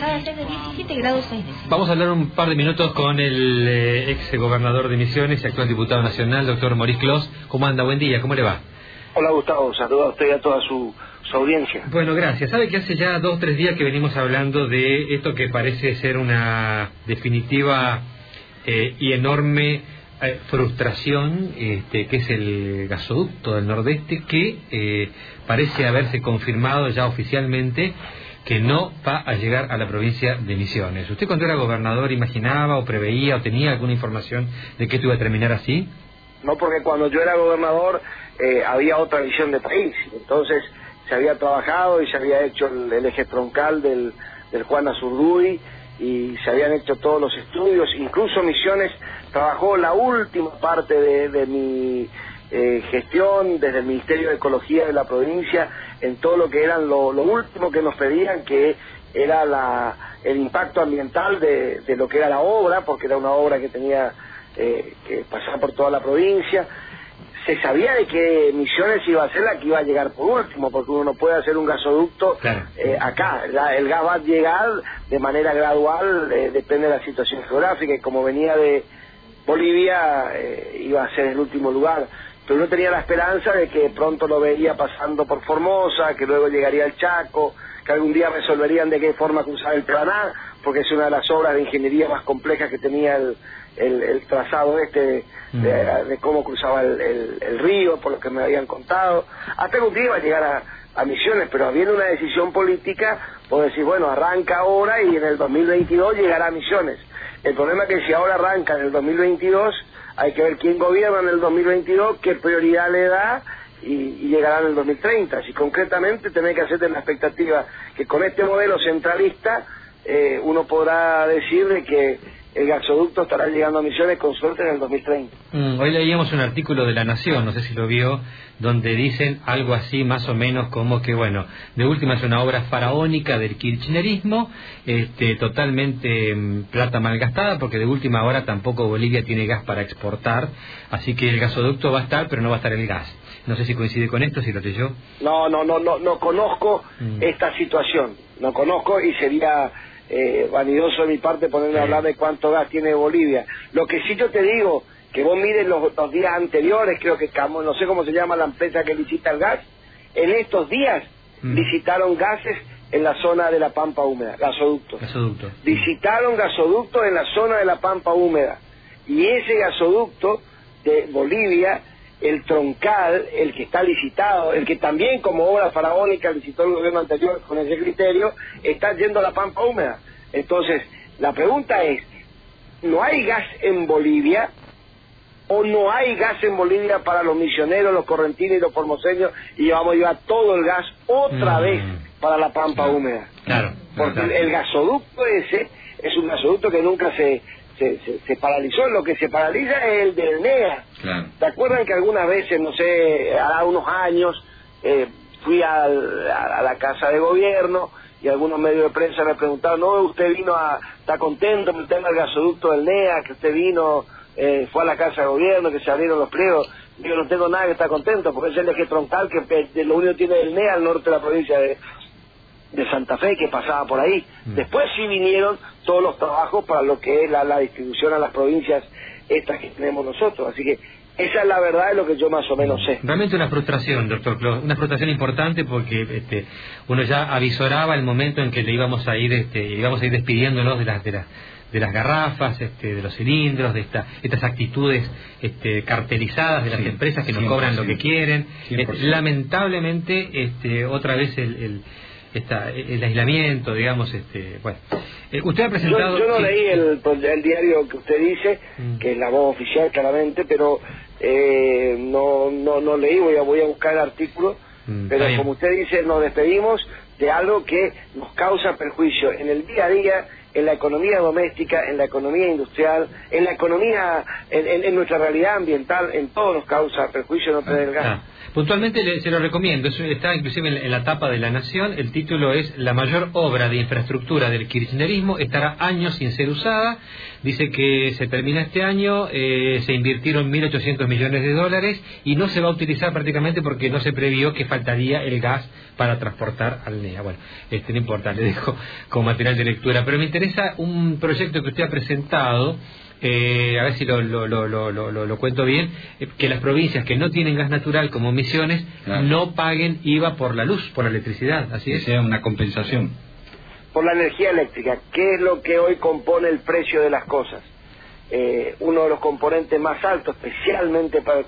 pasada a ser de 17 grados 6 décimas. Vamos a hablar un par de minutos con el eh, ex gobernador de Misiones y actual diputado nacional, doctor Maurice Clos. ¿Cómo anda? Buen día, ¿cómo le va? Hola Gustavo, saludo a usted y a toda su, su audiencia. Bueno, gracias. Sabe que hace ya dos o tres días que venimos hablando de esto que parece ser una definitiva eh, y enorme eh, frustración, este, que es el gasoducto del Nordeste, que eh, parece haberse confirmado ya oficialmente que no va a llegar a la provincia de Misiones. ¿Usted cuando era gobernador imaginaba o preveía o tenía alguna información de que esto iba a terminar así? No, porque cuando yo era gobernador eh, había otra visión de país. Entonces se había trabajado y se había hecho el, eje troncal del, del Juan Azurduy y se habían hecho todos los estudios. Incluso Misiones trabajó la última parte de, mi eh, gestión desde el Ministerio de Ecología de la provincia en todo lo que eran lo, último que nos pedían, que era la, el impacto ambiental de, de, lo que era la obra, porque era una obra que tenía eh, que pasar por toda la provincia. Se sabía de que Misiones iba a ser la que iba a llegar por último, porque uno no puede hacer un gasoducto eh, acá. el gas va a llegar de manera gradual, eh, depende de la situación geográfica, y como venía de Bolivia, iba a ser el último lugar pero uno tenía la esperanza de que pronto lo veía pasando por Formosa, que luego llegaría al Chaco, que algún día resolverían de qué forma cruzar el Paraná, porque es una de las obras de ingeniería más complejas que tenía el, el, trazado este mm. de, cómo cruzaba el, río, por lo que me habían contado. Hasta que un día iba a llegar a, a Misiones, pero habiendo una decisión política, puedo decir, bueno, arranca ahora y en el 2022 llegará a Misiones. El problema es que si ahora arranca en el 2022 hay que ver quién gobierna en el 2022, qué prioridad le da y, llegará en el 2030. Si concretamente tenés que hacerte la expectativa que con este modelo centralista eh, uno podrá decir de que el gasoducto estará llegando a Misiones con suerte en el 2030. Mm, hoy leíamos un artículo de La Nación, no sé si lo vio, donde dicen algo así más o menos como que, bueno, de última es una obra faraónica del kirchnerismo, este, totalmente mm, plata malgastada, porque de última hora tampoco Bolivia tiene gas para exportar, así que el gasoducto va a estar, pero no va a estar el gas. No sé si coincide con esto, si lo leyó. No, no, no, no, no conozco mm. esta situación, no conozco y sería eh, vanidoso de mi parte ponerme a hablar de cuánto gas tiene Bolivia. Lo que sí yo te digo, que vos mires los, días anteriores, creo que no sé cómo se llama la empresa que licita el gas, en estos días mm. licitaron gases en la zona de la pampa húmeda, gasoductos. Gasoducto. Licitaron gasoductos en la zona de la pampa húmeda. Y ese gasoducto de Bolivia el troncal, el que está licitado, el que también como obra faraónica licitó el gobierno anterior con ese criterio, está yendo a la pampa húmeda. Entonces, la pregunta es, ¿no hay gas en Bolivia? ¿O no hay gas en Bolivia para los misioneros, los correntinos y los formoseños y vamos a llevar todo el gas otra mm. vez para la pampa húmeda? Claro. Porque el gasoducto ese es un gasoducto que nunca se se, paralizó. Lo que se paraliza es el del NEA. ¿Te acuerdan que algunas veces, no sé, hace unos años, eh, fui a, la casa de gobierno y algunos medios de prensa me preguntaron, no, usted vino a, está contento con el tema del gasoducto del NEA, que usted vino, eh, fue a la casa de gobierno, que se abrieron los pliegos. Yo no tengo nada que estar contento, porque es el eje troncal que lo único que tiene el NEA al norte de la provincia de, de Santa Fe que pasaba por ahí. Mm. Después sí vinieron todos los trabajos para lo que es la, distribución a las provincias estas que tenemos nosotros. Así que esa es la verdad de lo que yo más o menos sé. Realmente una frustración, doctor Clos, una frustración importante porque este, uno ya avisoraba el momento en que le íbamos a ir, este, íbamos a ir despidiéndonos de las, de las, de las garrafas, este, de los cilindros, de esta, estas actitudes este, cartelizadas de las empresas que nos cobran lo que quieren. Eh, lamentablemente, este, otra vez el esta, el aislamiento, digamos, este, bueno. Eh, usted ha presentado... Yo, no leí el, el, diario que usted dice, mm. que es la voz oficial claramente, pero eh, no, no, no leí, voy a, voy a buscar el artículo, mm, pero como usted dice, nos despedimos de algo que nos causa perjuicio en el día a día en la economía doméstica, en la economía industrial, en la economía, en, nuestra realidad ambiental, en todos nos causa perjuicio no tener gas. Ah, puntualmente se lo recomiendo, está inclusive en, la tapa de La Nación, el título es La mayor obra de infraestructura del kirchnerismo estará años sin ser usada, dice que se termina este año, eh, se invirtieron 1.800 millones de dólares y no se va a utilizar prácticamente porque no se previó que faltaría el gas para transportar al NEA. Bueno, este no importa, le dejo como material de lectura, pero me interesa un proyecto que usted ha presentado eh, a ver si lo, lo, lo, lo cuento bien, eh, que las provincias que no tienen gas natural como Misiones no paguen IVA por la luz, por la electricidad, así es. sea una compensación. Por la energía eléctrica, ¿qué es lo que hoy compone el precio de las cosas? Eh, uno de los componentes más altos, especialmente para,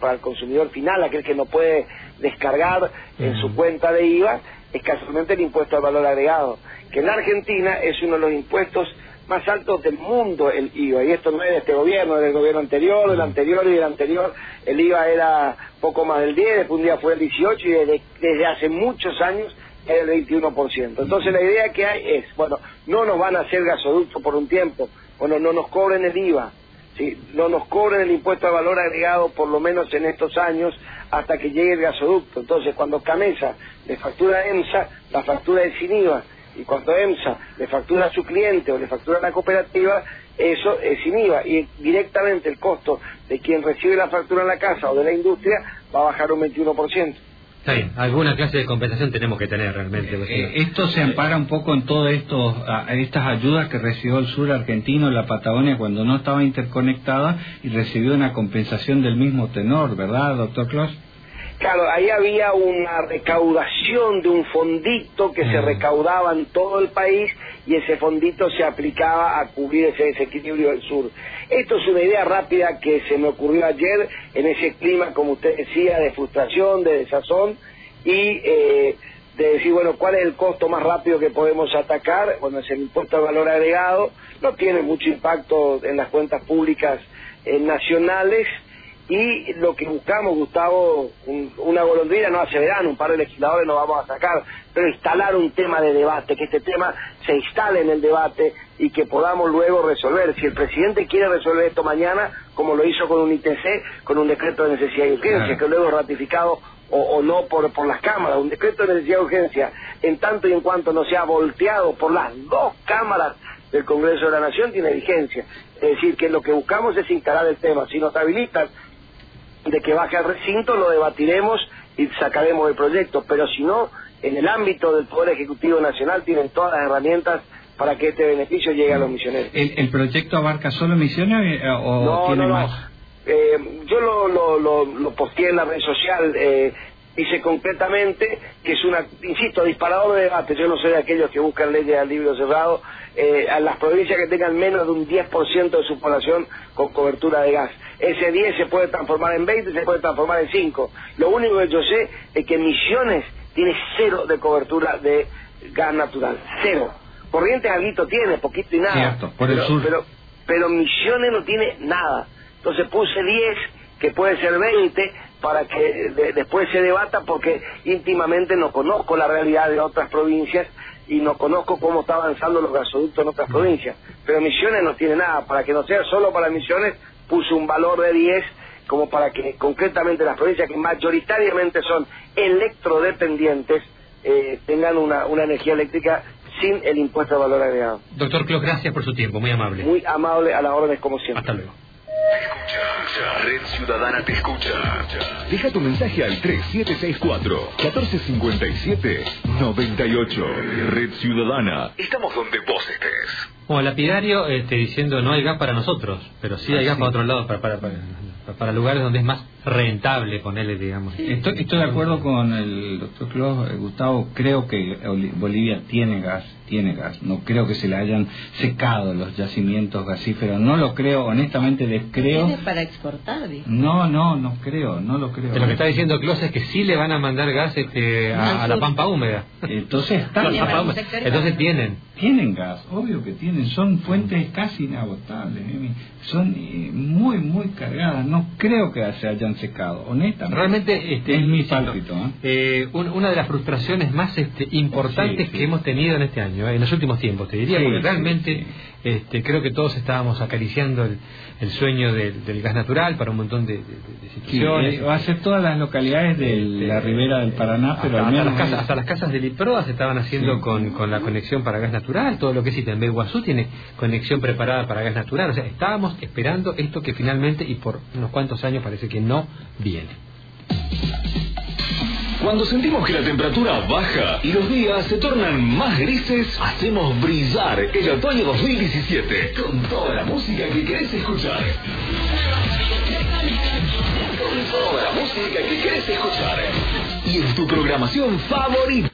para el consumidor final, aquel que no puede descargar en su cuenta de IVA, es casualmente el impuesto al valor agregado, que en Argentina es uno de los impuestos más altos del mundo el IVA, y esto no es de este gobierno, es del gobierno anterior, del anterior y del anterior, el IVA era poco más del 10, después un día fue el 18 y desde, desde hace muchos años es el 21%. Entonces la idea que hay es, bueno, no nos van a hacer gasoducto por un tiempo, bueno, no nos cobren el IVA, ¿sí? no nos cobren el impuesto al valor agregado por lo menos en estos años hasta que llegue el gasoducto. Entonces cuando Camesa le factura a EMSA, la factura es sin IVA y cuando EMSA le factura a su cliente o le factura a la cooperativa, eso es sin IVA y directamente el costo de quien recibe la factura en la casa o de la industria va a bajar un 21%. Está bien, alguna clase de compensación tenemos que tener realmente. Eh, esto se ampara un poco en todas estas ayudas que recibió el sur argentino, la Patagonia, cuando no estaba interconectada y recibió una compensación del mismo tenor, ¿verdad, doctor Klaus? Claro, ahí había una recaudación de un fondito que se mm. recaudaba en todo el país y ese fondito se aplicaba a cubrir ese desequilibrio del sur. Esto es una idea rápida que se me ocurrió ayer en ese clima, como usted decía, de frustración, de desazón y eh, de decir, bueno, ¿cuál es el costo más rápido que podemos atacar? Bueno, es el impuesto al valor agregado, no tiene mucho impacto en las cuentas públicas eh, nacionales y lo que buscamos, Gustavo, una golondrina no hace verano, un par de legisladores nos vamos a sacar, pero instalar un tema de debate, que este tema se instale en el debate y que podamos luego resolver. Si el presidente quiere resolver esto mañana, como lo hizo con un ITC, con un decreto de necesidad y urgencia, que luego es ratificado o, no por, por las cámaras, un decreto de necesidad y urgencia, en tanto y en cuanto no sea volteado por las dos cámaras del Congreso de la Nación, tiene vigencia. Es decir, que lo que buscamos es instalar el tema. Si nos habilitan de que baje al recinto, lo debatiremos y sacaremos el proyecto, pero si no, en el ámbito del Poder Ejecutivo Nacional tienen todas las herramientas para que este beneficio llegue a los misioneros. ¿El, proyecto abarca solo misiones eh, o tiene más? Eh, yo lo, lo, lo, lo, posteé en la red social, eh, dice concretamente que es una, insisto, disparador de debate. Yo no soy de aquellos que buscan leyes al libro cerrado, eh, a las provincias que tengan menos de un 10% de su población con cobertura de gas ese 10 se puede transformar en 20, se puede transformar en 5. Lo único que yo sé es que Misiones tiene cero de cobertura de gas natural, cero. Corrientes Alguito tiene, poquito y nada. por el pero, sur. Pero, Misiones no tiene nada. Entonces puse 10, que puede ser 20, para que después se debata, porque íntimamente no conozco la realidad de otras provincias y no conozco cómo está avanzando los gasoductos en otras provincias. Pero Misiones no tiene nada. Para que no sea solo para Misiones, puso un valor de 10 como para que concretamente las provincias que mayoritariamente son electrodependientes eh, tengan una, una energía eléctrica sin el impuesto de valor agregado. Doctor Clos, gracias por su tiempo, muy amable. Muy amable a las órdenes como siempre. Hasta luego. Red Ciudadana te escucha. Deja tu mensaje al 3764-1457-98. Red Ciudadana. Estamos donde vos estés. Como lapidario este, diciendo no hay gas para nosotros, pero sí hay gas para otro lado, para, para, para, para lugares donde es más rentable ponerle, digamos. Estoy, estoy de acuerdo con el doctor Clos, eh, Gustavo, creo que Bolivia tiene gas, tiene gas, no creo que se le hayan secado los yacimientos gasíferos, no lo creo, honestamente descreo. ¿Tiene para exportar? No, no, no creo, no lo creo. lo que está diciendo Clos es que sí le van a mandar gas este, a, la pampa húmeda. Entonces Entonces tienen. Tienen gas, obvio que tienen, son fuentes casi inagotables, son eh, muy, muy cargadas, no creo que se hayan han secado, honestamente. Realmente este, es mi pálpito. ¿eh? eh, un- una de las frustraciones más este, importantes Sí, sí. que hemos tenido en este año, eh, en los últimos tiempos, te diría, Sí, porque realmente. Este, creo que todos estábamos acariciando el, el sueño del, del gas natural para un montón de, de- de situaciones. eh, va a ser todas las localidades de Este, la ribera del Paraná, pero hasta, al hasta menos las casas, hasta las casas del IPROA se estaban haciendo con, con la conexión para gas natural, todo lo que es Itambé Guazú tiene conexión preparada para gas natural, o sea, estábamos esperando esto que finalmente y por unos cuantos años parece que no viene. Cuando sentimos que la temperatura baja y los días se tornan más grises, hacemos brillar el otoño 2017 con toda la música que querés escuchar. Con toda la música que querés escuchar. Y en tu programación favorita.